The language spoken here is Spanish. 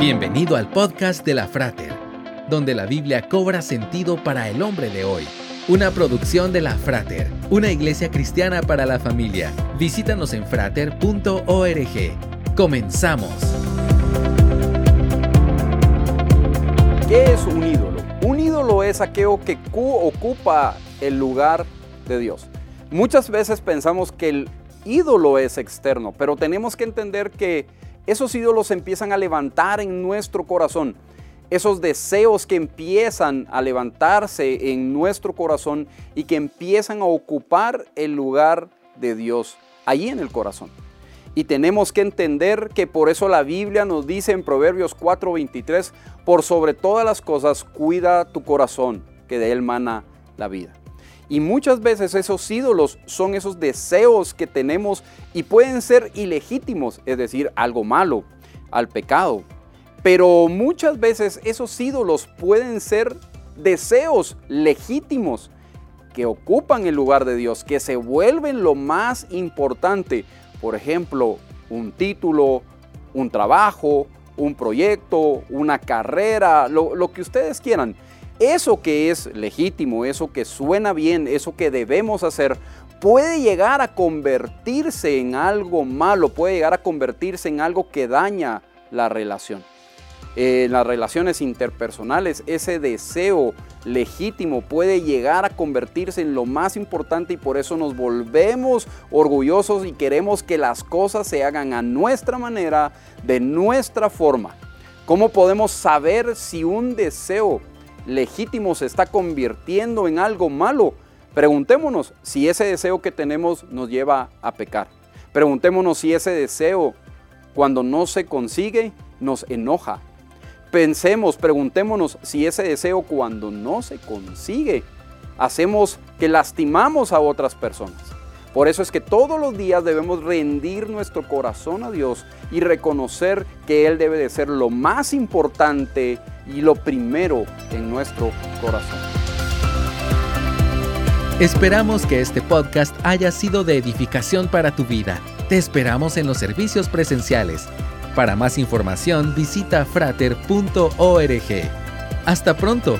Bienvenido al podcast de la Frater, donde la Biblia cobra sentido para el hombre de hoy. Una producción de la Frater, una iglesia cristiana para la familia. Visítanos en frater.org. Comenzamos. ¿Qué es un ídolo? Un ídolo es aquello que ocupa el lugar de Dios. Muchas veces pensamos que el ídolo es externo, pero tenemos que entender que esos ídolos empiezan a levantar en nuestro corazón. Esos deseos que empiezan a levantarse en nuestro corazón y que empiezan a ocupar el lugar de Dios allí en el corazón. Y tenemos que entender que por eso la Biblia nos dice en Proverbios 4:23, por sobre todas las cosas cuida tu corazón, que de él mana la vida. Y muchas veces esos ídolos son esos deseos que tenemos y pueden ser ilegítimos, es decir, algo malo, al pecado. Pero muchas veces esos ídolos pueden ser deseos legítimos que ocupan el lugar de Dios, que se vuelven lo más importante. Por ejemplo, un título, un trabajo, un proyecto, una carrera, lo, que ustedes quieran eso que es legítimo, eso que suena bien, eso que debemos hacer, puede llegar a convertirse en algo malo, puede llegar a convertirse en algo que daña la relación. En las relaciones interpersonales, ese deseo legítimo puede llegar a convertirse en lo más importante y por eso nos volvemos orgullosos y queremos que las cosas se hagan a nuestra manera, de nuestra forma. ¿Cómo podemos saber si un deseo legítimo se está convirtiendo en algo malo, preguntémonos si ese deseo que tenemos nos lleva a pecar. Preguntémonos si ese deseo, cuando no se consigue, nos enoja. Pensemos, preguntémonos si ese deseo cuando no se consigue, hacemos que lastimamos a otras personas. Por eso es que todos los días debemos rendir nuestro corazón a Dios y reconocer que Él debe de ser lo más importante y lo primero en nuestro corazón. Esperamos que este podcast haya sido de edificación para tu vida. Te esperamos en los servicios presenciales. Para más información visita frater.org. Hasta pronto.